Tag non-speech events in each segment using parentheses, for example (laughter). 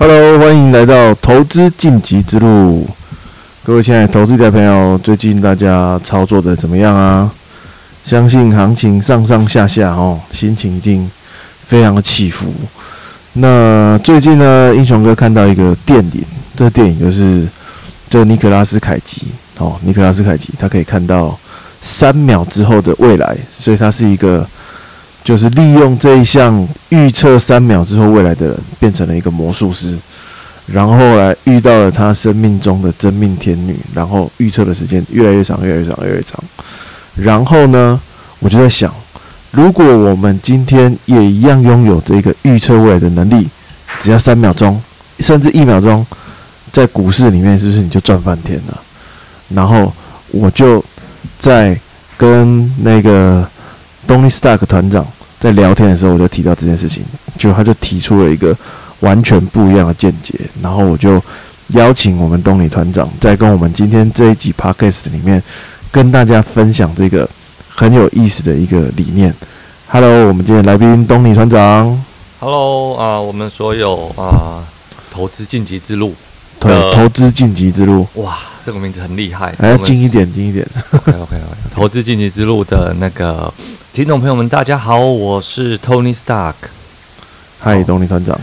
Hello，欢迎来到投资晋级之路。各位亲爱的投资的朋友，最近大家操作的怎么样啊？相信行情上上下下哦，心情一定非常的起伏。那最近呢，英雄哥看到一个电影，这个电影就是就尼可拉斯凯奇哦，尼可拉斯凯奇他可以看到三秒之后的未来，所以他是一个。就是利用这一项预测三秒之后未来的人，变成了一个魔术师，然后来遇到了他生命中的真命天女，然后预测的时间越来越长，越来越长，越来越长。然后呢，我就在想，如果我们今天也一样拥有这个预测未来的能力，只要三秒钟，甚至一秒钟，在股市里面，是不是你就赚翻天了？然后我就在跟那个 Tony Stark 团长。在聊天的时候，我就提到这件事情，就他就提出了一个完全不一样的见解，然后我就邀请我们东里团长在跟我们今天这一集 podcast 里面跟大家分享这个很有意思的一个理念。Hello，我们今天来宾东里团长。Hello 啊，我们所有啊投资晋级之路，对，投资晋级之路，哇，这个名字很厉害，哎近一点，近一点。OK OK OK，投资晋级之路的那个。听众朋友们，大家好，我是 Tony Stark。嗨，东尼团长，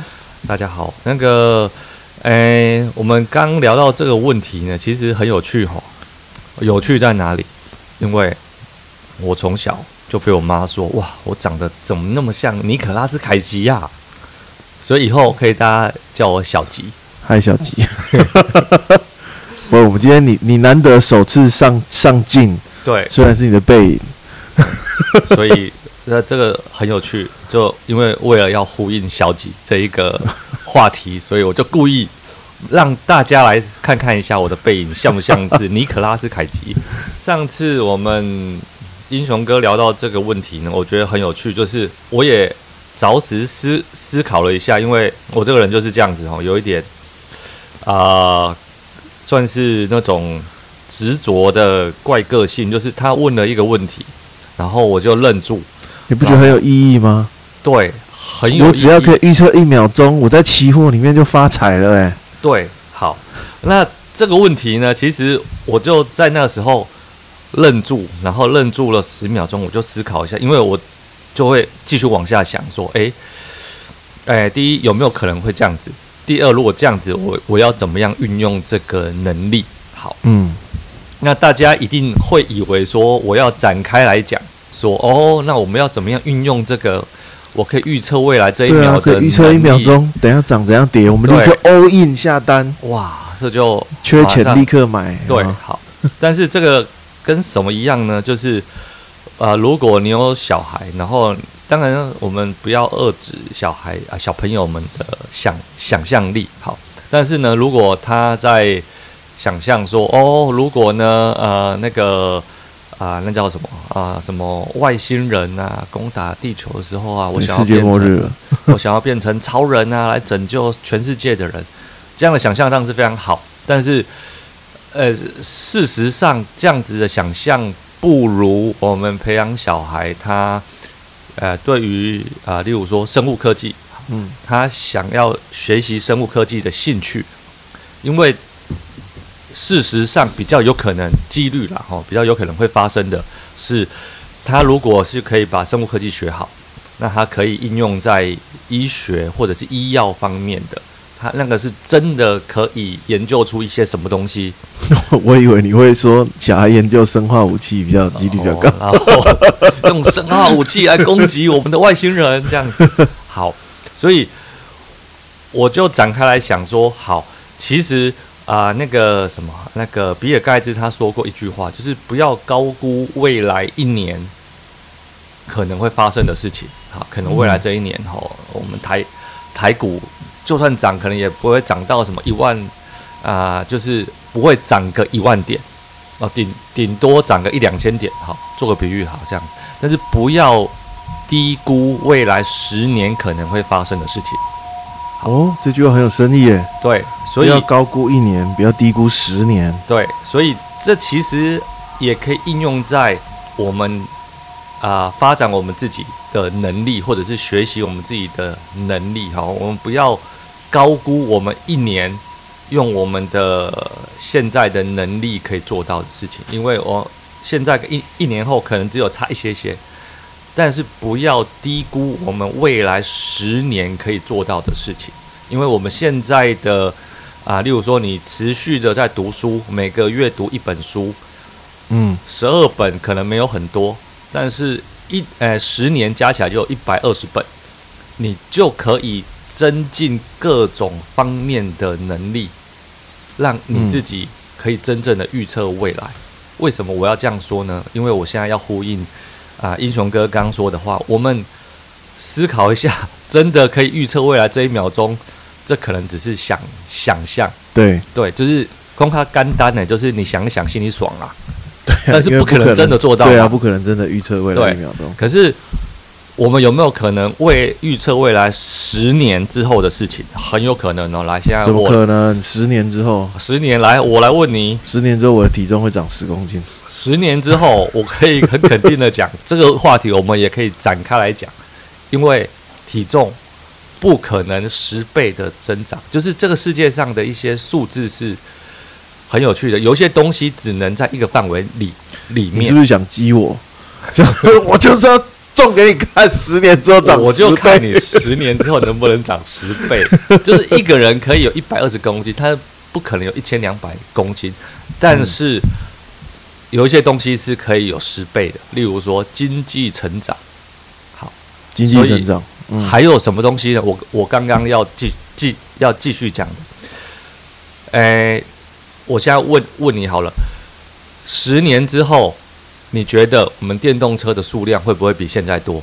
大家好。那个，哎，我们刚聊到这个问题呢，其实很有趣哈。有趣在哪里？因为我从小就被我妈说：“哇，我长得怎么那么像尼可拉斯凯奇呀？”所以以后可以大家叫我小吉。嗨，小吉。不，我们今天你你难得首次上上镜，对，虽然是你的背影。所以，那这个很有趣。就因为为了要呼应小吉这一个话题，所以我就故意让大家来看看一下我的背影像不像是尼可拉斯凯奇。(laughs) 上次我们英雄哥聊到这个问题呢，我觉得很有趣。就是我也着实思思考了一下，因为我这个人就是这样子哦，有一点啊，算是那种执着的怪个性。就是他问了一个问题。然后我就愣住，你不觉得很有意义吗？对，很有意义。我只要可以预测一秒钟，我在期货里面就发财了哎。对，好，那这个问题呢，其实我就在那个时候愣住，然后愣住了十秒钟，我就思考一下，因为我就会继续往下想，说，哎，哎，第一有没有可能会这样子？第二，如果这样子，我我要怎么样运用这个能力？好，嗯。那大家一定会以为说，我要展开来讲，说哦，那我们要怎么样运用这个？我可以预测未来这一秒的预测一秒钟，等下涨怎样跌，我们立刻 all in 下单。哇，这就缺钱立刻买。对，好。但是这个跟什么一样呢？就是呃，如果你有小孩，然后当然我们不要遏制小孩啊小朋友们的想想象力。好，但是呢，如果他在想象说哦，如果呢，呃，那个啊，那叫什么啊？什么外星人啊，攻打地球的时候啊，我想要变成，(laughs) 我想要变成超人啊，来拯救全世界的人。这样的想象当然是非常好，但是，呃，事实上这样子的想象不如我们培养小孩他，呃，对于啊，例如说生物科技，嗯，他想要学习生物科技的兴趣，因为。事实上，比较有可能几率啦，哈，比较有可能会发生的是，他如果是可以把生物科技学好，那他可以应用在医学或者是医药方面的，他那个是真的可以研究出一些什么东西。(laughs) 我以为你会说，小孩研究生化武器比较几率比较高，然后用生化武器来攻击我们的外星人这样子。(laughs) 好，所以我就展开来想说，好，其实。啊，那个什么，那个比尔盖茨他说过一句话，就是不要高估未来一年可能会发生的事情。好，可能未来这一年哈，我们台台股就算涨，可能也不会涨到什么一万啊，就是不会涨个一万点哦，顶顶多涨个一两千点。好，做个比喻，好这样，但是不要低估未来十年可能会发生的事情。哦，这句话很有深意耶。对，所以要高估一年，不要低估十年。对，所以这其实也可以应用在我们啊发展我们自己的能力，或者是学习我们自己的能力。哈，我们不要高估我们一年用我们的现在的能力可以做到的事情，因为我现在一一年后可能只有差一些些，但是不要低估我们未来十年可以做到的事情，因为我们现在的啊，例如说你持续的在读书，每个月读一本书，嗯，十二本可能没有很多，但是一呃十年加起来就有一百二十本，你就可以增进各种方面的能力，让你自己可以真正的预测未来。为什么我要这样说呢？因为我现在要呼应啊，英雄哥刚说的话，我们思考一下，(laughs) 真的可以预测未来这一秒钟，这可能只是想想象，对对，就是光靠干单呢，就是你想一想心里爽啊，对啊，但是不可能真的做到对啊，不可能真的预测未来一秒钟。可是我们有没有可能为预测未来十年之后的事情？很有可能哦。来，现在怎么我可能？十年之后，十年来，我来问你，十年之后我的体重会长十公斤。十年之后，我可以很肯定的讲，这个话题我们也可以展开来讲，因为体重不可能十倍的增长，就是这个世界上的一些数字是很有趣的，有一些东西只能在一个范围里里面你是不。是想激我？就 (laughs) 是我就是要种给你看，十年之后长我就看你十年之后能不能长十倍，(laughs) 就是一个人可以有一百二十公斤，他不可能有一千两百公斤，但是有一些东西是可以有十倍的，例如说经济成长。好经济成长。嗯，还有什么东西呢？我我刚刚要继继要继续讲的，诶、我现在问问你好了，十年之后，你觉得我们电动车的数量会不会比现在多？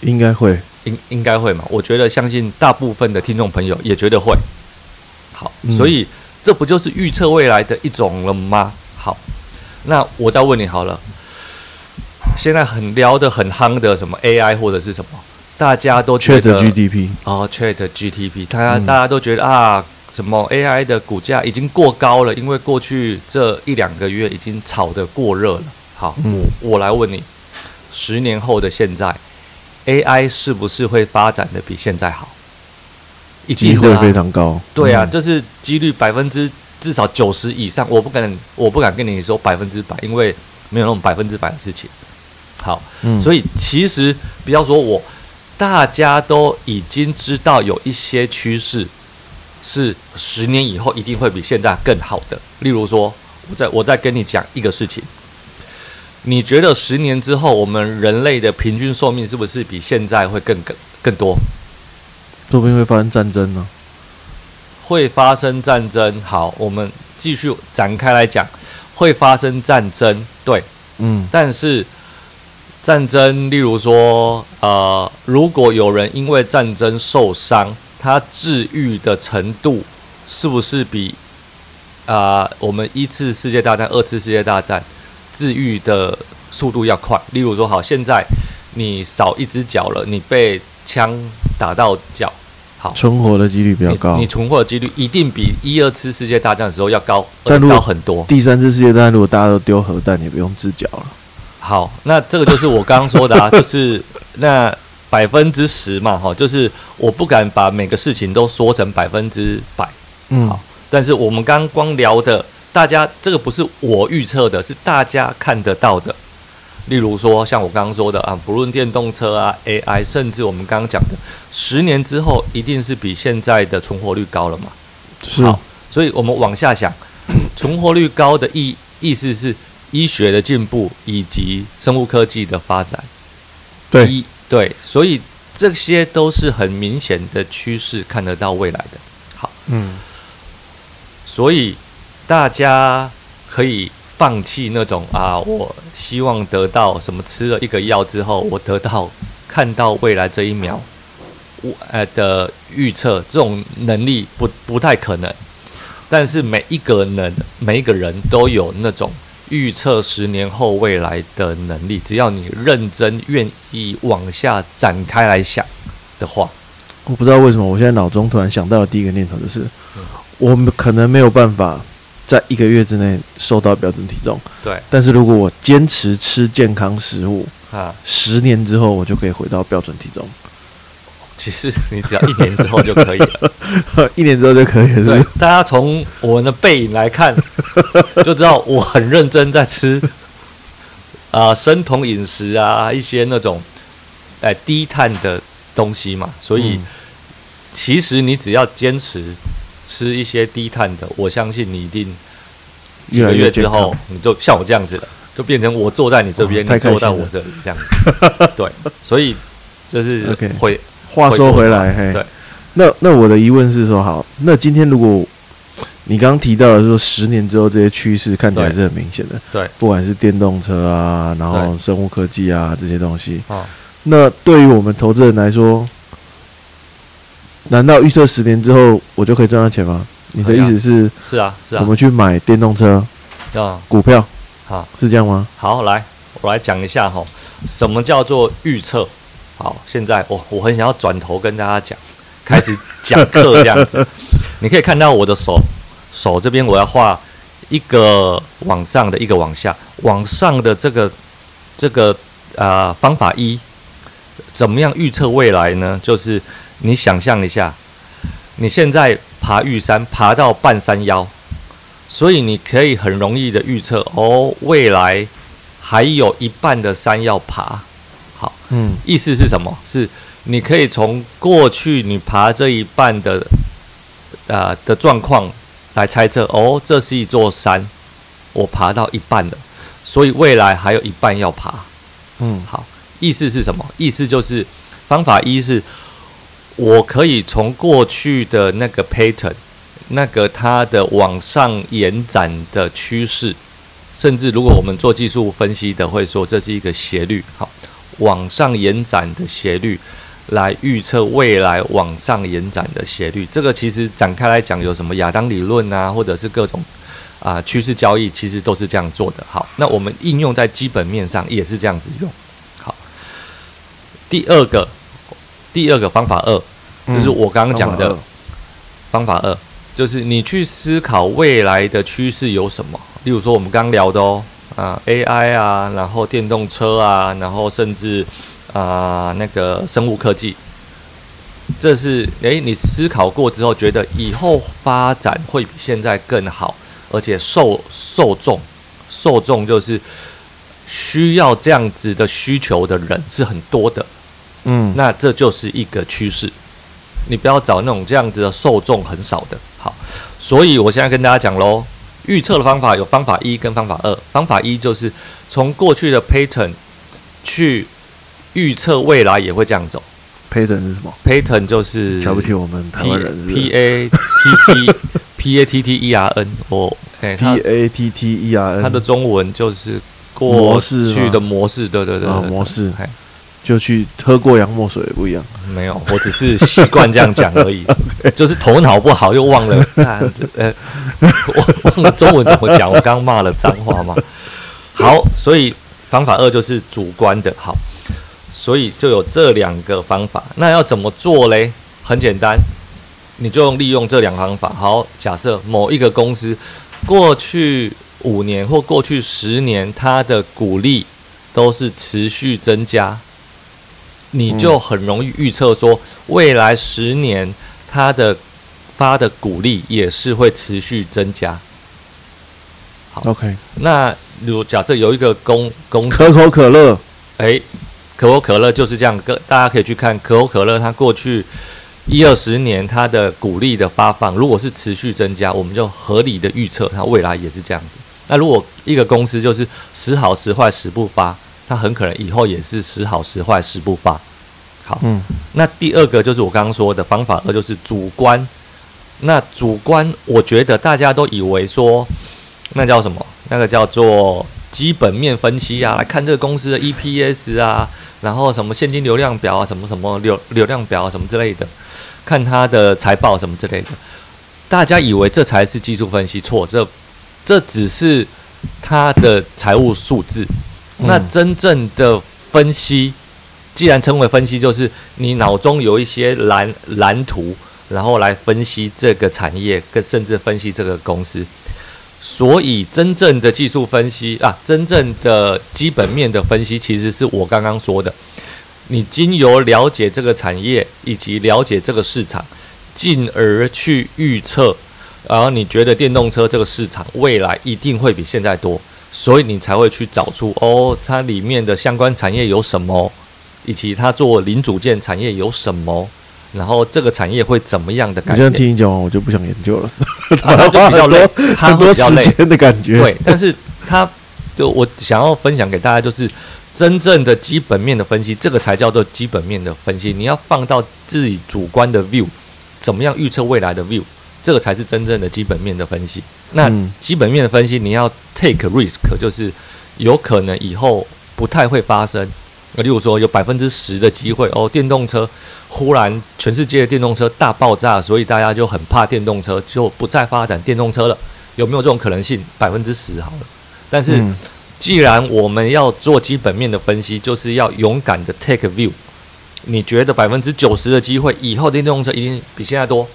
应该会。应应该会嘛？我觉得相信大部分的听众朋友也觉得会。好，嗯所以这不就是预测未来的一种了吗？好，那我再问你好了，现在很聊的很夯的什么 AI 或者是什么，大家都觉得 GDP，哦，Chat GDP，大家、嗯大家都觉得啊，什么 AI 的股价已经过高了，因为过去这一两个月已经炒得过热了。好，嗯我我来问你，十年后的现在，AI 是不是会发展的比现在好？一定会非常高。对啊，嗯这是几率百分之至少九十以上，我不敢我不敢跟你说百分之百，因为没有那种百分之百的事情。好，嗯所以其实不要说我，大家都已经知道有一些趋势是十年以后一定会比现在更好的。例如说，我再我再跟你讲一个事情，你觉得十年之后我们人类的平均寿命是不是比现在会更更更多？说不定会发生战争呢。会发生战争。好，我们继续展开来讲，会发生战争，对，嗯，但是战争，例如说，呃，如果有人因为战争受伤，他治愈的程度是不是比啊、我们一次世界大战、二次世界大战治愈的速度要快？例如说，好，现在你少一只脚了，你被枪打到脚，好，存活的几率比较高你你。存活的几率一定比一二次世界大战的时候要高，而且但如果高很多。第三次世界大战如果大家都丢核弹，也不用治脚了。好，那这个就是我刚刚说的啊，(laughs) 就是那百分之十嘛，哈，就是我不敢把每个事情都说成百分之百，嗯好，但是我们刚刚光聊的，大家这个不是我预测的，是大家看得到的。例如说，像我刚刚说的啊，不论电动车啊、AI，甚至我们刚刚讲的，十年之后一定是比现在的存活率高了嘛？是好，所以我们往下想，(coughs) 存活率高的意意思是医学的进步以及生物科技的发展。对，一对，所以这些都是很明显的趋势，看得到未来的。好，嗯，所以大家可以放弃那种啊，我希望得到什么，吃了一个药之后，我得到看到未来这一秒，我呃的预测，这种能力不不太可能。但是每一个人每一个人都有那种预测十年后未来的能力，只要你认真愿意往下展开来想的话，我不知道为什么，我现在脑中突然想到的第一个念头就是，嗯我们可能没有办法在一个月之内瘦到标准体重，对。但是如果我坚持吃健康食物，啊，十年之后我就可以回到标准体重。其实你只要一年之后就可以了。(laughs) 一年之后就可以了，对？，大家从我们的背影来看，(laughs) 就知道我很认真在吃啊、(laughs) 生酮饮食啊，一些那种哎、低碳的东西嘛。所以、嗯其实你只要坚持吃一些低碳的，我相信你一定几个月之后康，你就像我这样子了，就变成我坐在你这边，你坐在我这里这样子。对，所以就是会话说回来，嘿，对，那那我的疑问是说，好，那今天如果你刚刚提到的说，十年之后这些趋势看起来是很明显的，对，不管是电动车啊，然后生物科技啊这些东西，啊，那对于我们投资人来说，难道预测十年之后我就可以赚到钱吗？你的意思是是啊，是啊我啊，们去买电动车啊，股票好。是这样吗？好，来，我来讲一下哈，什么叫做预测？好，现在我我很想要转头跟大家讲，开始讲课这样子。(laughs) 你可以看到我的手，手这边我要画一个往上的，一个往下，往上的这个这个呃方法一，怎么样预测未来呢？就是你想象一下，你现在爬玉山，爬到半山腰，所以你可以很容易的预测哦，未来还有一半的山要爬。好，嗯意思是什么？是你可以从过去你爬这一半的呃的状况来猜测，哦，这是一座山，我爬到一半了，所以未来还有一半要爬。嗯好，意思是什么？意思就是方法一是，我可以从过去的那个 pattern，那个它的往上延展的趋势，甚至如果我们做技术分析的，会说这是一个斜率，好，往上延展的斜率。来预测未来往上延展的斜率，这个其实展开来讲，有什么亚当理论啊，或者是各种啊趋势交易，其实都是这样做的。好，那我们应用在基本面上也是这样子用。好，第二个，第二个方法二，就是我刚刚讲的嗯方法二，就是你去思考未来的趋势有什么。例如说我们刚聊的哦，啊 AI 啊，然后电动车啊，然后甚至啊那个生物科技，这是诶，你思考过之后，觉得以后发展会比现在更好，而且受受众受众就是需要这样子的需求的人是很多的。嗯那这就是一个趋势。你不要找那种这样子的受众很少的。好，所以我现在跟大家讲喽，预测的方法有方法一跟方法二。方法一就是从过去的 pattern 去预测未来也会这样走。，pattern 是什么？pattern 就是瞧不起我们台湾人 P 是 A T T (laughs) P A T T E R N。我哎，它？P A T T E R N，它的中文就是过去的模式，对对对模式哎就去喝过洋墨水也不一样。没有，我只是习惯这样讲而已，(laughs) 就是头脑不好又忘了，啊 (laughs) (laughs) 呃，我忘了中文怎么讲，我刚骂了脏话嘛。好，所以方法二就是主观的，好，所以就有这两个方法。那要怎么做嘞？很简单，你就用利用这两个方法。好，假设某一个公司过去五年或过去十年，它的股利都是持续增加，你就很容易预测说，未来十年它的发的股利也是会持续增加。好 OK，那如假设有一个公公司，可口可乐，哎，可口可乐就是这样，个大家可以去看可口可乐，它过去一二十年它的股利的发放，如果是持续增加，我们就合理的预测它未来也是这样子。那如果一个公司就是时好时坏时不发，它很可能以后也是时好时坏时不发。好，嗯那第二个就是我刚刚说的方法二，就是主观。那主观，我觉得大家都以为说，那叫什么？那个叫做基本面分析啊，来看这个公司的 EPS 啊，然后什么现金流量表啊，什么什么流流量表啊，什么之类的，看它的财报什么之类的。大家以为这才是技术分析，错，这这只是它的财务数字。那真正的分析，既然称为分析，就是你脑中有一些蓝蓝图，然后来分析这个产业，跟甚至分析这个公司。所以，真正的技术分析啊，真正的基本面的分析，其实是我刚刚说的，你经由了解这个产业以及了解这个市场，进而去预测，然后你觉得电动车这个市场未来一定会比现在多，所以你才会去找出哦，它里面的相关产业有什么，以及它做零组件产业有什么，然后这个产业会怎么样的改你这样变？听你讲完，我就不想研究了，啊那就比较累，它很多会比较累。(laughs) 时间的感觉。(laughs) 对，但是它就我想要分享给大家，就是真正的基本面的分析，这个才叫做基本面的分析。你要放到自己主观的 view，怎么样预测未来的 view，这个才是真正的基本面的分析。那嗯基本面的分析，你要 take risk，就是有可能以后不太会发生。例如说，有百分之十的机会哦，电动车忽然全世界的电动车大爆炸，所以大家就很怕电动车，就不再发展电动车了。有没有这种可能性？百分之十好了。但是，嗯既然我们要做基本面的分析，就是要勇敢的 take view。你觉得百分之九十的机会，以后电动车一定比现在多，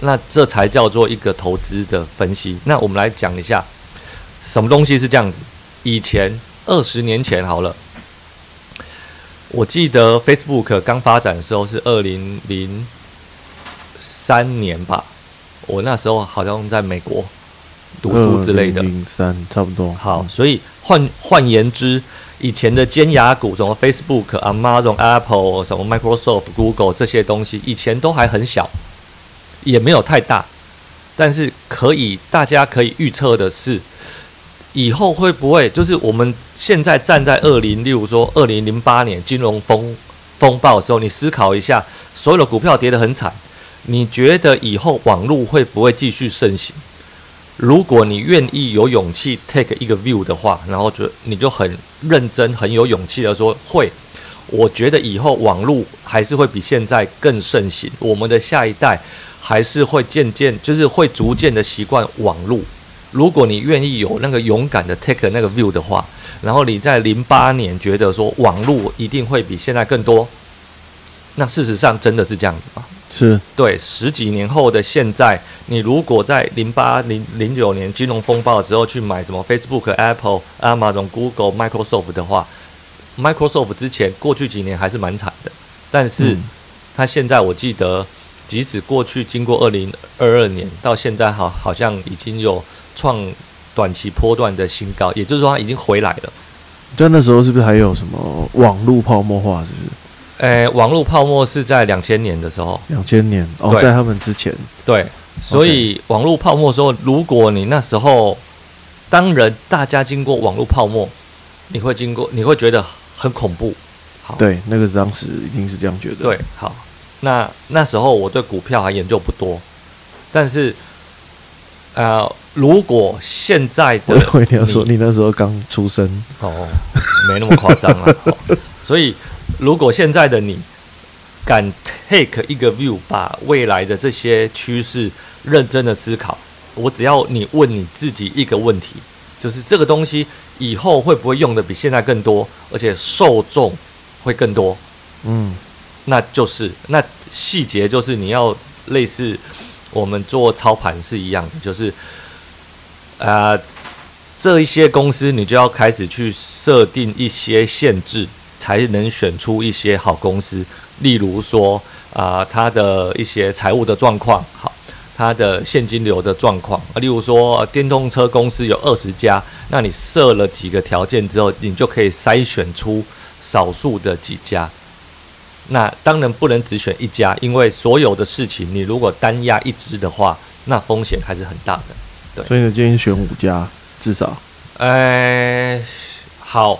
那这才叫做一个投资的分析。那我们来讲一下，什么东西是这样子？以前二十年前好了，我记得 Facebook 刚发展的时候是二零零三年吧，我那时候好像在美国读书之类的。零三差不多。好，所以换换言之，以前的尖牙股，什么 Facebook、Amazon、Apple、什么 Microsoft、Google 这些东西，以前都还很小，也没有太大，但是可以大家可以预测的是，以后会不会就是我们现在站在二零，例如说二零零八年金融风风暴的时候，你思考一下，所有的股票跌得很惨，你觉得以后网络会不会继续盛行？如果你愿意有勇气 take 一个 view 的话，然后就你就很认真、很有勇气的说会，我觉得以后网络还是会比现在更盛行，我们的下一代还是会渐渐就是会逐渐的习惯网络。如果你愿意有那个勇敢的 take 那个 view 的话，然后你在零八年觉得说网络一定会比现在更多，那事实上真的是这样子吗？是对，十几年后的现在，你如果在零八零零九年金融风暴的时候去买什么 Facebook、Apple、Amazon、Google、Microsoft 的话，Microsoft 之前过去几年还是蛮惨的，但是嗯它现在我记得，即使过去经过二零二二年到现在，好好像已经有创短期波段的新高，也就是说它已经回来了。就那时候是不是还有什么网络泡沫化？是不是诶，网络泡沫是在两千年的时候，两千年？哦，在他们之前，对，所以网络泡沫的时候，如果你那时候，当然大家经过网络泡沫，你会经过，你会觉得很恐怖。好，对，那个当时一定是这样觉得。对，好，那那时候我对股票还研究不多，但是，呃，如果现在的我要说你那时候刚出生，哦，没那么夸张啊。(laughs) 哦所以，如果现在的你敢 take 一个 view，把未来的这些趋势认真的思考，我只要你问你自己一个问题，就是这个东西以后会不会用的比现在更多，而且受众会更多？嗯，那就是那细节就是你要类似我们做操盘是一样的，就是呃这一些公司你就要开始去设定一些限制，才能选出一些好公司。例如说啊、它的一些财务的状况好。它的现金流的状况，啊，例如说电动车公司有二十家，那你设了几个条件之后，你就可以筛选出少数的几家。那当然不能只选一家，因为所有的事情你如果单压一只的话，那风险还是很大的。对所以呢，建议选五家至少。呃，好，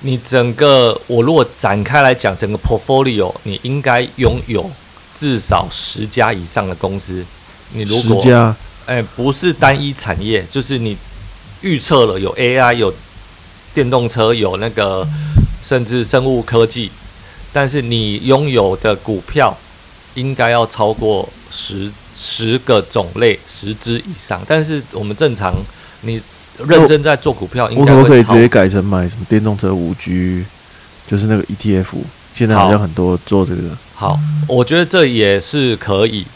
你整个我如果展开来讲，整个 portfolio 你应该拥有至少十家以上的公司。你如果十家，哎，不是单一产业，就是你预测了有 AI、有电动车、有那个甚至生物科技，但是你拥有的股票应该要超过十十个种类、十只以上。但是我们正常你认真在做股票，应该会直接改成买什么电动车五 G，就是那个 ETF？现在好像很多做这个。好，我觉得这也是可以。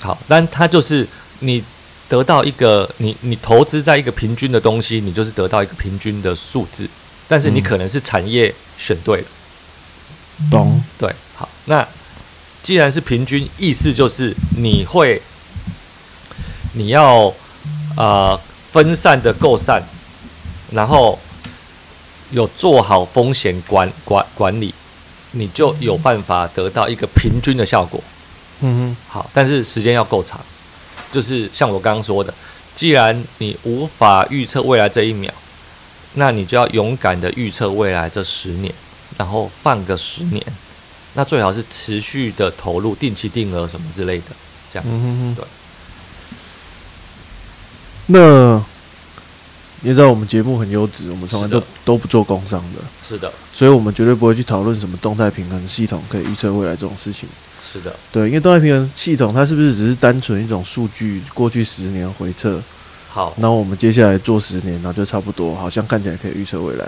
好，但它就是你得到一个你你投资在一个平均的东西，你就是得到一个平均的数字，但是你嗯可能是产业选对了。懂？对，好，那既然是平均，意思就是你会，你要呃分散的够散，然后有做好风险管管管理，你就有办法得到一个平均的效果。嗯好，但是时间要够长，就是像我刚刚说的，既然你无法预测未来这一秒，那你就要勇敢的预测未来这十年，然后放个十年，那最好是持续的投入，定期定额什么之类的，这样哼，嗯哼哼，对。那你知道我们节目很优质，我们从来都都不做工商的，是的，所以我们绝对不会去讨论什么动态平衡系统可以预测未来这种事情。是的，对，因为动态平衡系统它是不是只是单纯一种数据，过去十年回测，好，那我们接下来做十年，然后就差不多，好像看起来可以预测未来。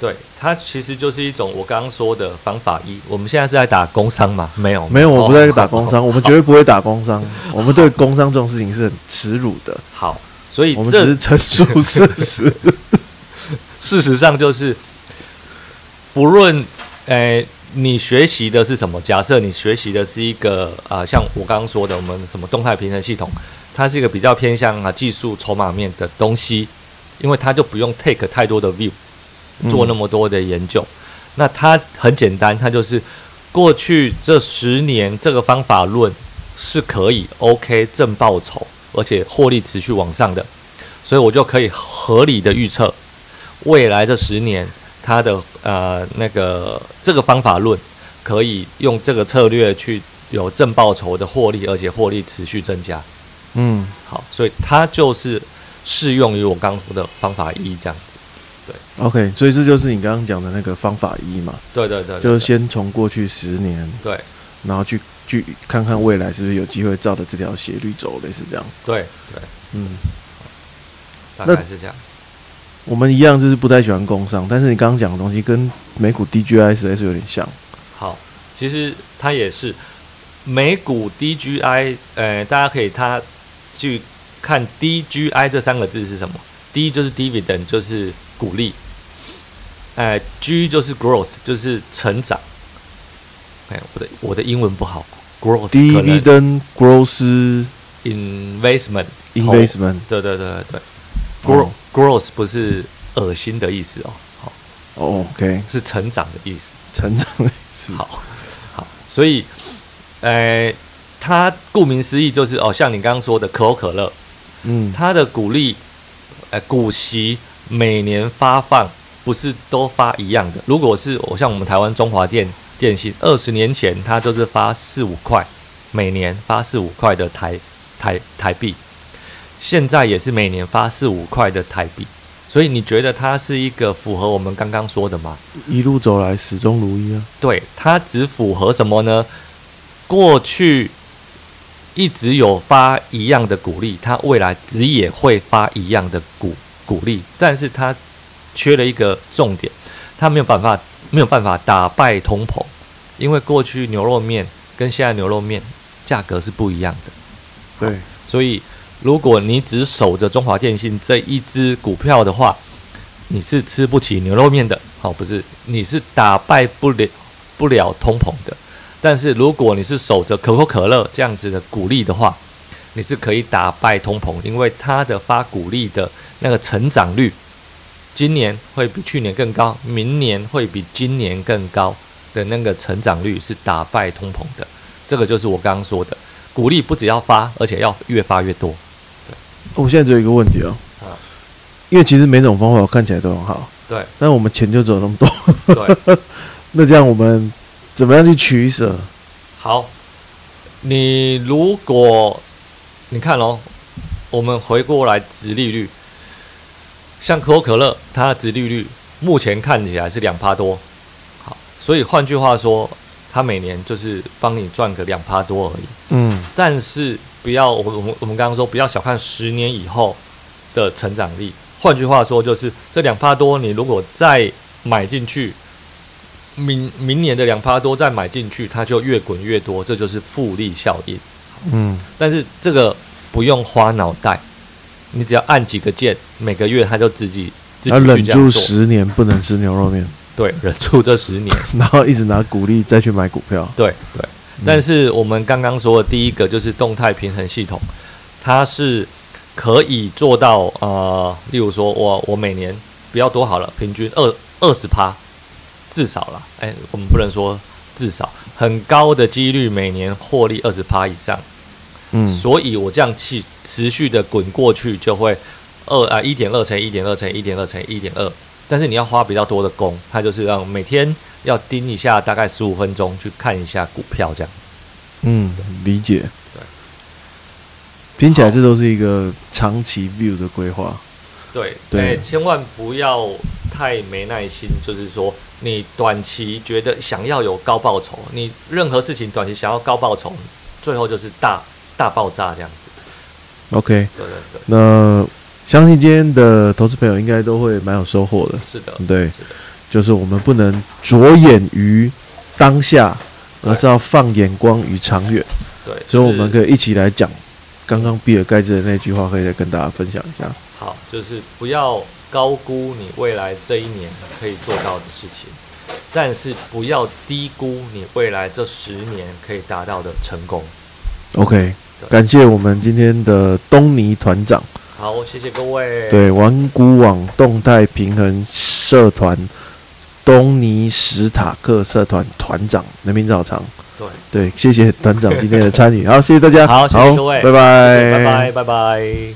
对，它其实就是一种我刚刚说的方法一。我们现在是在打工商嘛？没有，没有，我不在打哦工商，我们绝对不会打工商，我们对工商这种事情是很耻辱的，好，所以我们只这是陈述事实。(laughs) 事实上就是，不论诶、你学习的是什么，假设你学习的是一个啊、像我刚刚说的，我们什么动态平衡系统，它是一个比较偏向啊技术筹码面的东西，因为它就不用 take 太多的 view，做那么多的研究。那它很简单，它就是过去这十年这个方法论是可以 OK 正报酬，而且获利持续往上的，所以我就可以合理的预测未来这十年它的呃那个这个方法论可以用这个策略去有正报酬的获利，而且获利持续增加。嗯，好，所以它就是适用于我刚说的方法一这样子。OK，所以这就是你刚刚讲的那个方法一嘛，对对对对就是先从过去十年，对然后去去看看未来是不是有机会照着这条斜率走，类似这样。对对，嗯，大概是这样。我们一样就是不太喜欢工商，但是你刚刚讲的东西跟美股 DGI 实在是有点像。好，其实它也是美股 DGI，呃，大家可以它去看 DGI 这三个字是什么？D 就是 dividend，就是鼓励，哎、g 就是 growth，就是成长。哎，我的我的英文不好，growth Dividend growth investment investment 对对对对对，grow 哦。Growth 不是恶心的意思哦，好。哦，OK，是成长的意思。成长的意思。好，好，所以，呃，它顾名思义就是哦，像你刚刚说的可口可乐，嗯，它的鼓励，呃，股息每年发放不是都发一样的。如果是我像我们台湾中华电电信，二十年前它都是发四五块，每年发四五块的台台台币，现在也是每年发四五块的台币。所以你觉得它是一个符合我们刚刚说的吗？一路走来始终如一啊。对，它只符合什么呢？过去一直有发一样的鼓励，它未来只也会发一样的鼓鼓励，但是它缺了一个重点，它没有办法没有办法打败通膨，因为过去牛肉面跟现在牛肉面价格是不一样的，对，所以如果你只守着中华电信这一只股票的话，你是吃不起牛肉面的。好、不是，你是打败不了不了通膨的。但是如果你是守着可口可乐这样子的鼓励的话，你是可以打败通膨，因为它的发鼓励的那个成长率，今年会比去年更高，明年会比今年更高的那个成长率是打败通膨的。这个就是我刚刚说的，鼓励不只要发，而且要越发越多。对我现在只有一个问题哦啊，因为其实每种方法我看起来都很好，对但我们钱就只有那么多，对，(laughs) 那这样我们怎么样去取舍？好，你如果你看哦，我们回过来值利率，像可口可乐，它的殖利率目前看起来是两趴多，好，所以换句话说，它每年就是帮你赚个两趴多而已。嗯，但是不要我们我们我们刚刚说不要小看十年以后的成长力。换句话说，就是这两趴多，你如果再买进去，明明年的两趴多再买进去，它就越滚越多，这就是复利效应。嗯，但是这个不用花脑袋，你只要按几个键，每个月他就自己自己忍住。十年不能吃牛肉面。对，(laughs) 忍住这十年，(laughs) 然后一直拿鼓励再去买股票。对对。但是我们刚刚说的第一个就是动态平衡系统，它是可以做到呃，例如说我我每年不要多好了，平均二二十趴，至少了，哎，我们不能说至少，很高的几率每年获利二十趴以上。嗯，所以我这样去持续的滚过去，就会二啊一点二乘一点二乘一点二乘一点二，但是你要花比较多的功，它就是让每天要盯一下，大概十五分钟去看一下股票这样。嗯，理解。对，听起来这都是一个长期 view 的规划。对对，千万不要太没耐心，就是说你短期觉得想要有高报酬，你任何事情短期想要高报酬，最后就是大。大爆炸这样子，OK，对对对。那相信今天的投资朋友应该都会蛮有收获的。是的，对，就是我们不能着眼于当下，而是要放眼光于长远。对，所以我们可以一起来讲刚刚比尔盖茨的那句话，可以再跟大家分享一下。好，就是不要高估你未来这一年可以做到的事情，但是不要低估你未来这十年可以达到的成功。OK。感谢我们今天的东尼团长。好，谢谢各位。对，玩股网动态平衡社团东尼史塔克社团团长，人民早长。对对，谢谢团长今天的参与。好，谢谢大家。好，谢谢各位。拜拜，拜拜，拜拜。